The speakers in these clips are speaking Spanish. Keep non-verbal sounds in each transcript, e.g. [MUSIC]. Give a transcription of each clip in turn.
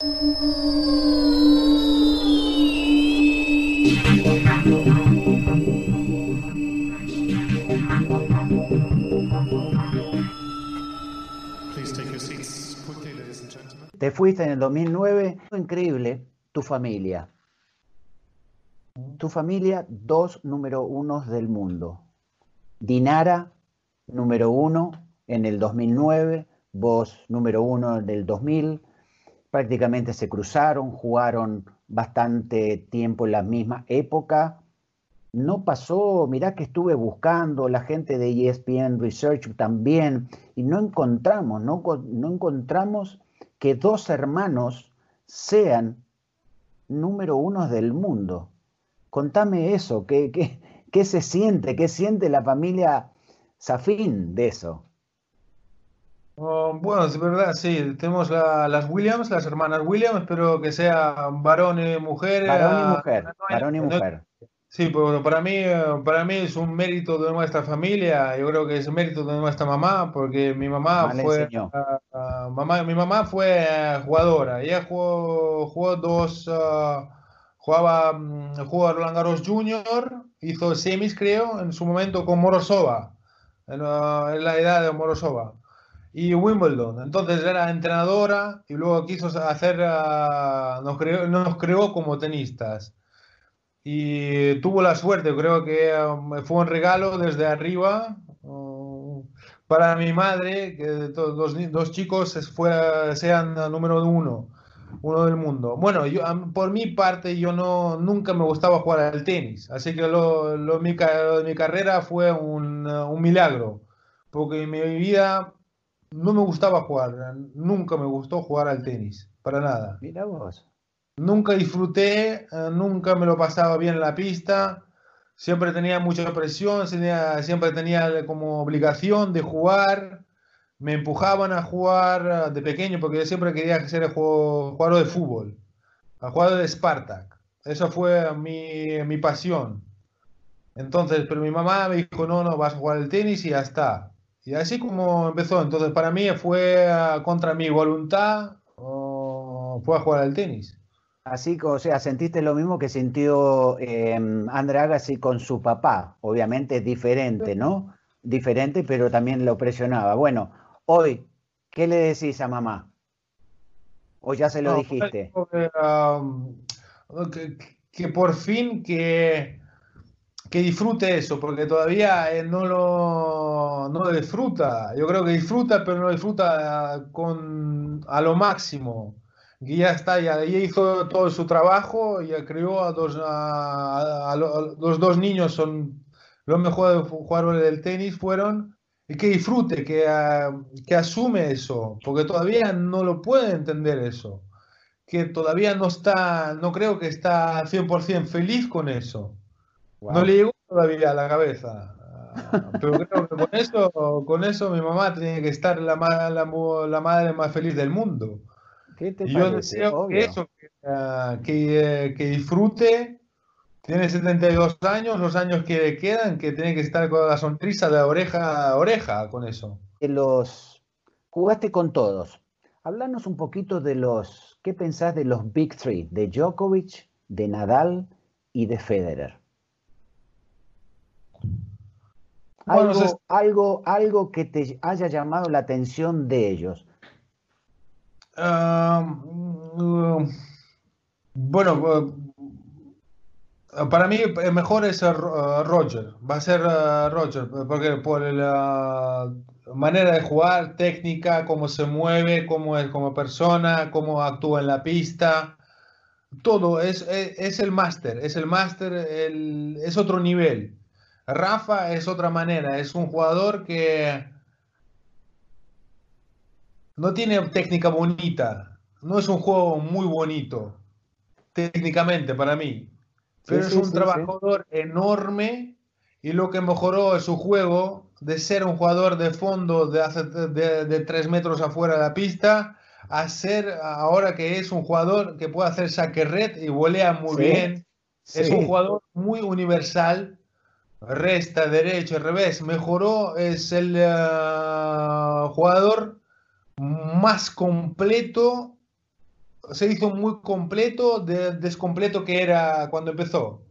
Te fuiste en el 2009, increíble, tu familia. Tu familia, dos número unos del mundo. Dinara, número uno en el 2009, vos número uno en el 2000. Prácticamente se cruzaron, jugaron bastante tiempo en la misma época. No pasó, mirá que estuve buscando, la gente de ESPN Research también, y no encontramos, no, encontramos que dos hermanos sean número uno del mundo. Contame eso, ¿qué, qué, se siente? ¿Qué siente la familia Safin de eso? Oh, bueno, es verdad, sí. Tenemos las Williams, las hermanas Williams, espero que sea varón y mujer. Varón y mujer, varón y mujer. Sí, pero para mí, para mí es un mérito de nuestra familia, yo creo que es un mérito de nuestra mamá, porque mi mamá fue, mamá, mi mamá fue jugadora, ella jugó, jugó dos, uh, jugaba, mm, jugó Roland Garros Junior, hizo semis creo, en su momento con Morosova, en, uh, la edad de Morosova, y Wimbledon, entonces era entrenadora y luego quiso hacer, uh, nos, creó, nos creó como tenistas y tuvo la suerte, creo que um, fue un regalo desde arriba um, para mi madre, que los dos chicos sean número uno, uno del mundo. Bueno, yo, por mi parte, yo no, nunca me gustaba jugar al tenis, así que lo, lo, mi, de mi carrera fue un, un milagro, porque mi vida no me gustaba jugar, nunca me gustó jugar al tenis, para nada. Mira vos. Nunca disfruté, eh, nunca me lo pasaba bien en la pista, siempre tenía mucha presión, siempre tenía como obligación de jugar, me empujaban a jugar eh, de pequeño porque yo siempre quería ser jugador de fútbol, jugador de Spartak. Esa fue mi, mi pasión. Entonces, pero mi mamá me dijo, no, no, vas a jugar el tenis y ya está. Y así como empezó. Entonces, para mí fue eh, contra mi voluntad, fue a jugar al tenis. Así que, o sea, sentiste lo mismo que sintió eh, André Agassi con su papá. Obviamente diferente, ¿no? Diferente, pero también lo presionaba. Bueno, hoy, ¿qué le decís a mamá? ¿O ya se lo dijiste? Um, que, por fin que, que disfrute eso, porque todavía no lo, no lo disfruta. Yo creo que disfruta, pero no disfruta con, a lo máximo y ya está, ya, hizo todo su trabajo, ya crió a dos, a, los dos niños, son los mejores jugadores del tenis, fueron, y que disfrute, que, que asume eso, porque todavía no lo puede entender eso, que todavía no está, no creo que está 100% feliz con eso. No le llegó todavía a la cabeza. Pero creo que con eso, con eso mi mamá tiene que estar la, la, la madre más feliz del mundo. ¿Qué te yo deseo que eso, ah, que, que, disfrute. Tiene 72 años, los años que le quedan, que tiene que estar con la sonrisa de oreja a oreja con eso. Los jugaste con todos. Hablanos un poquito de los, ¿qué pensás de los Big Three? De Djokovic, de Nadal y de Federer. Algo, algo, algo que te haya llamado la atención de ellos. Mm, bueno, eh, para mí el mejor es eh, Roger. Va a ser eh, Roger, porque por la manera de jugar, técnica, cómo se mueve, cómo es como persona, cómo actúa en la pista. Todo es, es, el máster, es el máster, es otro nivel. Rafa es otra manera, es un jugador que no tiene técnica bonita, no es un juego muy bonito, técnicamente para mí, pero es un trabajador enorme y lo que mejoró es su juego de ser un jugador de fondo de, de, de tres metros afuera de la pista a ser ahora que es un jugador que puede hacer saque red y volea muy bien. Es un jugador muy universal, resta, derecho, revés, mejoró, es el uh, jugador más completo se hizo muy completo de descompleto que era cuando empezó.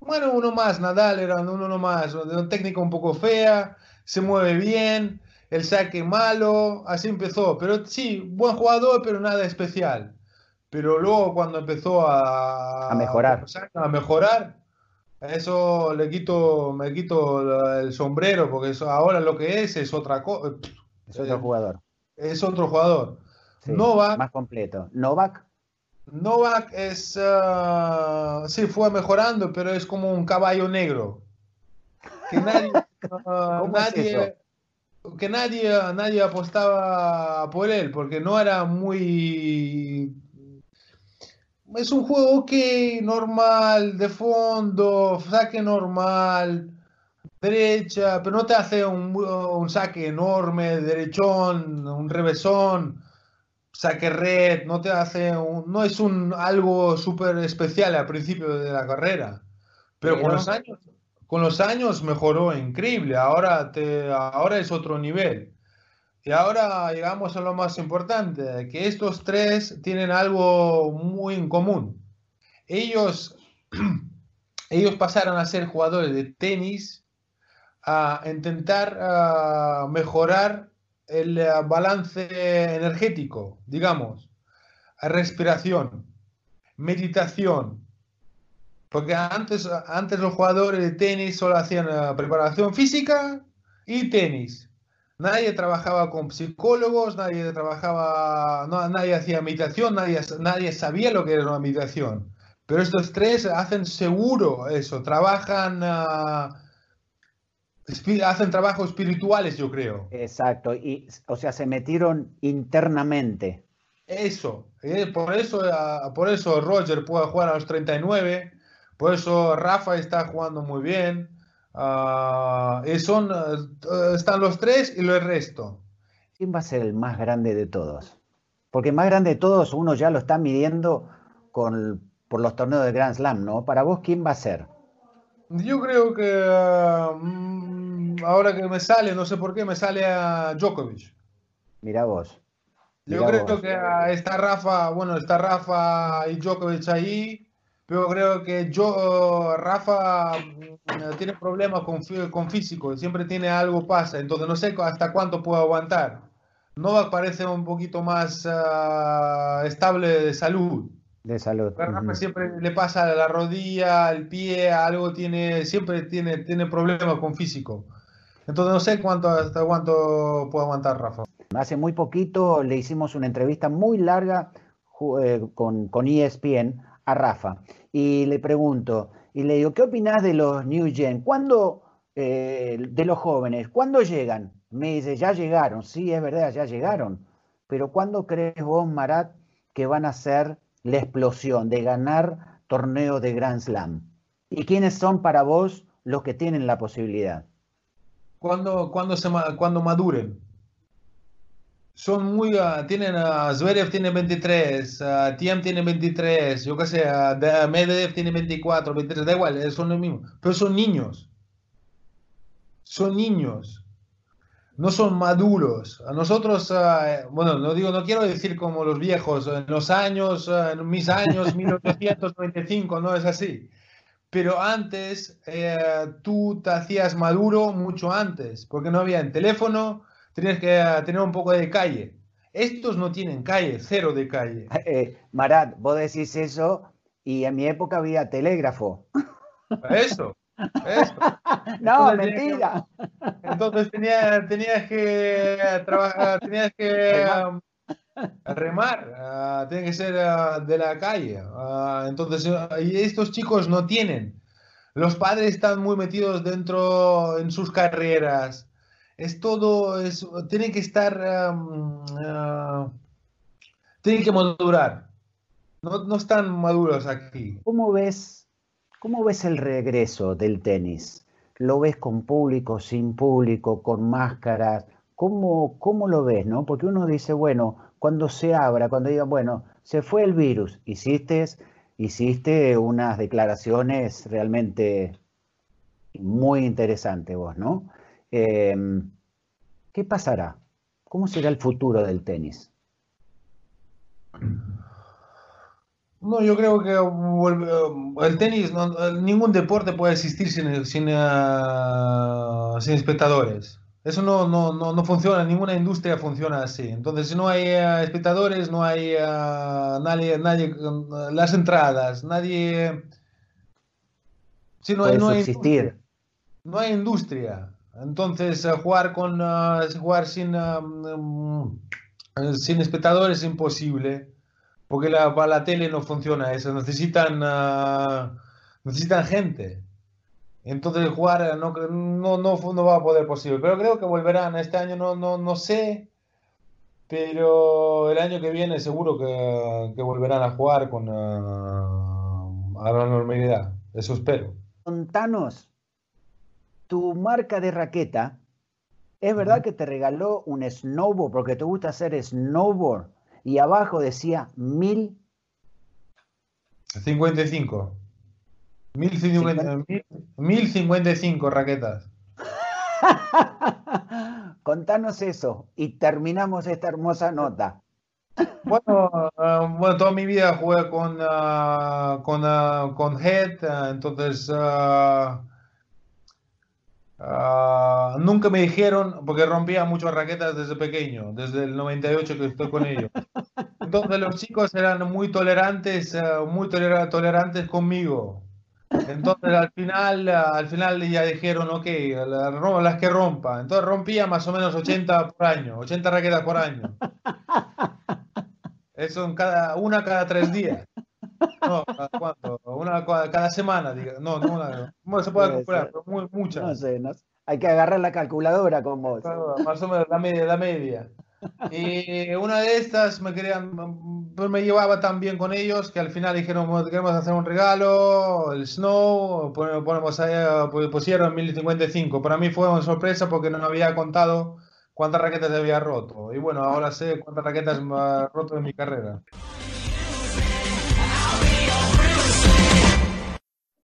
Bueno, uno más, Nadal era uno más, de una técnica un poco fea, se mueve bien, el saque malo, así empezó. Pero sí, buen jugador, pero nada especial. Pero luego cuando empezó a, a mejorar, a mejorar, eso le quito, me quito el sombrero, porque eso ahora lo que es es otra cosa. Es otro jugador. Es otro jugador. Novak. Más completo. Novak. Novak es. Uh, sí, fue mejorando, pero es como un caballo negro. Que [LAUGHS] nadie. Uh, nadie que nadie, nadie apostaba por él, porque no era muy es un juego que normal, de fondo, saque normal, derecha, pero no te hace un, saque enorme, derechón, un revesón, saque red, no te hace no es un algo súper especial al principio de la carrera. Pero, con los años, con los años mejoró increíble, ahora te, ahora es otro nivel. Y ahora llegamos a lo más importante, que estos tres tienen algo muy en común. Ellos, [CLEARS THROAT] ellos pasaron a ser jugadores de tenis a intentar mejorar el balance energético, digamos, respiración, meditación. Porque antes, antes los jugadores de tenis solo hacían eh, preparación física y tenis Nadie trabajaba con psicólogos, nadie trabajaba, no, nadie hacía meditación, nadie, nadie sabía lo que era una meditación. Pero estos tres hacen seguro eso, trabajan, uh, hacen trabajos espirituales, yo creo. Exacto, y o sea, se metieron internamente. Eso, eh, por eso, uh, por eso Roger puede jugar a los 39, por eso Rafa está jugando muy bien. Uh, son, eh, están los tres y el resto. ¿Quién va a ser el más grande de todos? Porque más grande de todos uno ya lo está midiendo con, por los torneos de Grand Slam, ¿no? Para vos, ¿quién va a ser? Yo creo que mm, ahora que me sale, no sé por qué, me sale a Djokovic. Mira vos. Yo creo que está Rafa, bueno, está Rafa y Djokovic ahí pero creo que yo, Rafa, tiene problemas con, con físico, siempre tiene algo pasa, entonces no sé hasta cuánto puedo aguantar. Novak parece un poquito más ah, estable de salud. De salud. Rafa siempre le pasa la rodilla, el pie, algo tiene, siempre tiene, tiene problemas con físico. Entonces no sé cuánto, hasta cuánto puedo aguantar Rafa. Hace muy poquito le hicimos una entrevista muy larga eh, con, con ESPN a Rafa y le pregunto, y le digo, ¿qué opinas de los New Gen? ¿Cuándo, eh, de los jóvenes, cuándo llegan? Me dice, ya llegaron, sí, es verdad, ya llegaron, pero ¿cuándo crees vos, Marat, que van a ser la explosión de ganar torneos de Grand Slam? ¿Y quiénes son para vos los que tienen la posibilidad? Cuando, cuando, se, cuando maduren son muy, uh, tienen, uh, Zverev tiene 23, uh, Tiem tiene 23, yo qué sé, uh, Medvedev tiene 24, 23, da igual, eh, son los mismos, pero son niños, son niños, no son maduros. A nosotros, bueno, no digo, no quiero decir como los viejos, en los años, en mis años, [LAUGHS] 1895, no es así. Pero antes, eh, tú te hacías maduro mucho antes, porque no había el teléfono, tienes que eh, tener un poco de calle. Estos no tienen calle, cero de calle. [LAUGHS] Eh, Marat, vos decís eso y en mi época había telégrafo. Eso, eso. [LAUGHS] no, mentira. entonces tenías, que trabajar, tenías que remar, uh, tiene que ser uh, de la calle. Uh, entonces, y estos chicos no tienen. Los padres están muy metidos dentro en sus carreras es todo, es, tienen que estar, tienen que madurar. No, no, están maduros aquí. ¿Cómo ves, ¿Cómo ves el regreso del tenis? ¿Lo ves con público, sin público, con máscaras? ¿Cómo, cómo lo ves? ¿no? Porque uno dice, bueno, cuando se abra, cuando digan, bueno, se fue el virus, hiciste, hiciste unas declaraciones realmente muy interesantes vos, ¿no? Em, ¿Qué pasará? ¿Cómo será el futuro del tenis? No, yo creo que el tenis, ningún deporte puede existir sin, sin, ah, sin espectadores. Eso no, no, no, no, funciona, ninguna industria funciona así. Entonces, si no hay ah, espectadores, no hay ah, nadie, nadie, las entradas, nadie... Si no, hay, no hay existir. no hay industria. Entonces, jugar, con, jugar sin, mm, sin espectadores es imposible porque la, para la tele no funciona eso, necesitan, necesitan gente. Entonces jugar no, no, no, no, va a poder posible, pero creo que volverán. Este año no, no, no sé, pero el año que viene seguro que, que volverán a jugar con, uh, a la normalidad. Eso espero. Contanos, tu marca de raqueta, ¿es verdad que te regaló un snowboard porque te gusta hacer snowboard? y abajo decía mil. 55. 1055 raquetas. [LAUGHS] Contanos eso y terminamos esta hermosa nota. Bueno, uh, bueno toda mi vida jugué con, uh, con, uh, con Head, entonces Ah, nunca me dijeron, porque rompía muchas raquetas desde pequeño, desde el 98 que estoy con ellos. Entonces los chicos eran muy tolerantes, eh, muy tolerantes conmigo. Entonces al final, al final ya dijeron, ok, las que rompa. Entonces rompía más o menos 80 por año, 80 raquetas por año. Eso en cada, una cada tres días. No, ¿cuánto? Una cada semana, diga. No, no, una, se puede calcular, pero muy, muchas. No sé, no Hay que agarrar la calculadora con vos. Más o menos la media, la media. Y una de estas me querían, pues me llevaba tan bien con ellos que al final dijeron, queremos hacer un regalo, el Snow, ponemos ahí, pues, pusieron 1055. Para mí fue una sorpresa porque no me había contado cuántas raquetas había roto. Y bueno, ahora sé cuántas raquetas me ha roto en mi carrera.